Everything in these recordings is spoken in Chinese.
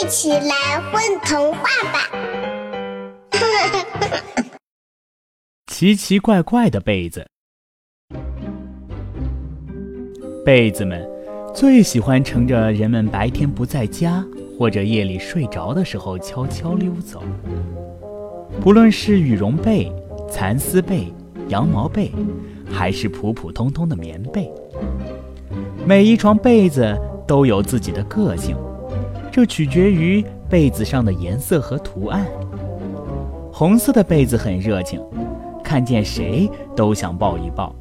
一起来混童话吧！奇奇怪怪的被子，被子们最喜欢乘着人们白天不在家或者夜里睡着的时候悄悄溜走。不论是羽绒被、蚕丝被、羊毛被，还是普普通通的棉被，每一床被子都有自己的个性，这取决于被子上的颜色和图案。红色的被子很热情，看见谁都想抱一抱；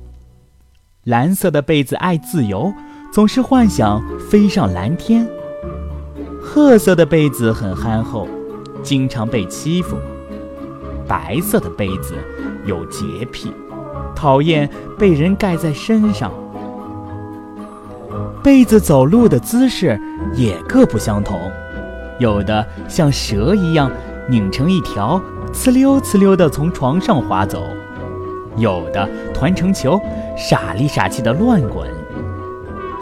蓝色的被子爱自由，总是幻想飞上蓝天；褐色的被子很憨厚，经常被欺负。白色的被子有洁癖，讨厌被人盖在身上。被子走路的姿势也各不相同，有的像蛇一样拧成一条，呲溜呲溜地从床上滑走；有的团成球，傻里傻气地乱滚；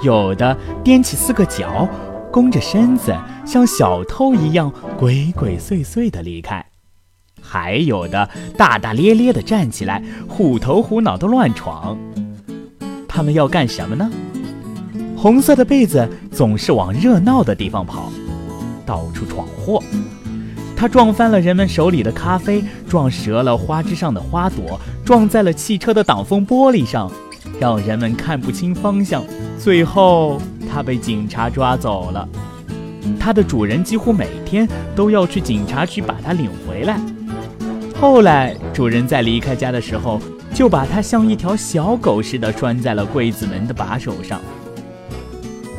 有的踮起四个脚，弓着身子，像小偷一样鬼鬼祟祟地离开。还有的大大咧咧地站起来，虎头虎脑地乱闯。他们要干什么呢？红色的被子总是往热闹的地方跑，到处闯祸。它撞翻了人们手里的咖啡，撞折了花枝上的花朵，撞在了汽车的挡风玻璃上，让人们看不清方向。最后，它被警察抓走了。它的主人几乎每天都要去警察局把它领回来。后来，主人在离开家的时候，就把它像一条小狗似的拴在了柜子门的把手上。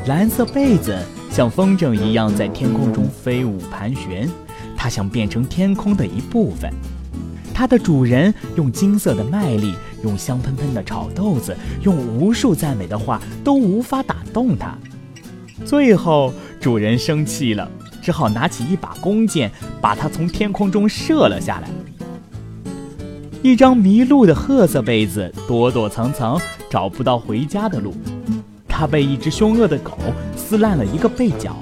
蓝色被子像风筝一样在天空中飞舞盘旋，它想变成天空的一部分。它的主人用金色的麦粒，用香喷喷的炒豆子，用无数赞美的话，都无法打动它。最后，主人生气了，只好拿起一把弓箭，把它从天空中射了下来。一张迷路的褐色被子，躲躲藏藏，找不到回家的路。它被一只凶恶的狗撕烂了一个被角，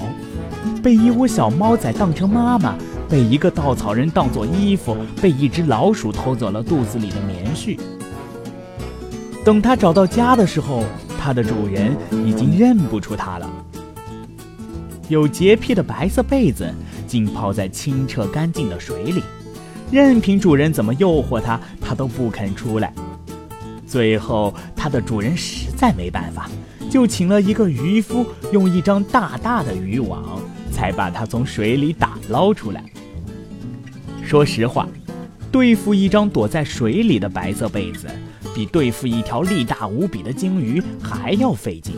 被一窝小猫仔当成妈妈，被一个稻草人当做衣服，被一只老鼠偷走了肚子里的棉絮。等它找到家的时候，它的主人已经认不出它了。有洁癖的白色被子浸泡在清澈干净的水里。任凭主人怎么诱惑它，它都不肯出来。最后，它的主人实在没办法，就请了一个渔夫，用一张大大的渔网，才把它从水里打捞出来。说实话，对付一张躲在水里的白色被子，比对付一条力大无比的鲸鱼还要费劲。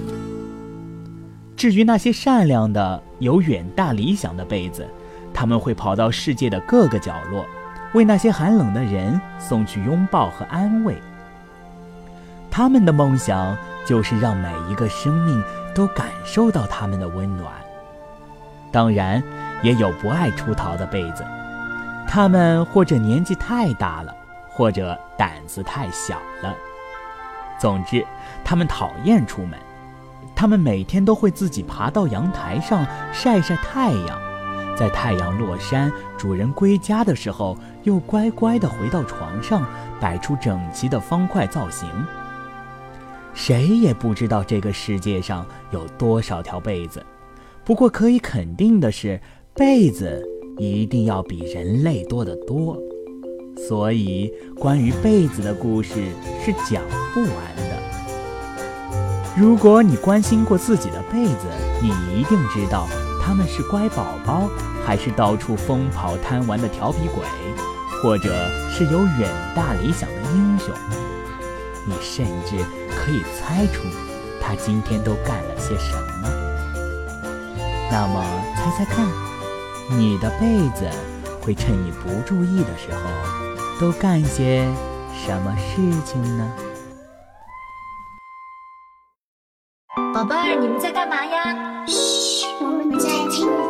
至于那些善良的、有远大理想的被子，他们会跑到世界的各个角落。为那些寒冷的人送去拥抱和安慰。他们的梦想就是让每一个生命都感受到他们的温暖。当然，也有不爱出逃的被子，他们或者年纪太大了，或者胆子太小了。总之，他们讨厌出门。他们每天都会自己爬到阳台上晒晒太阳。在太阳落山、主人归家的时候，又乖乖地回到床上，摆出整齐的方块造型。谁也不知道这个世界上有多少条被子，不过可以肯定的是，被子一定要比人类多得多。所以，关于被子的故事是讲不完的。如果你关心过自己的被子，你一定知道。他们是乖宝宝，还是到处疯跑贪玩的调皮鬼，或者是有远大理想的英雄？你甚至可以猜出他今天都干了些什么。那么，猜猜看，你的被子会趁你不注意的时候，都干些什么事情呢？宝贝儿，你们在干嘛呀？嘘。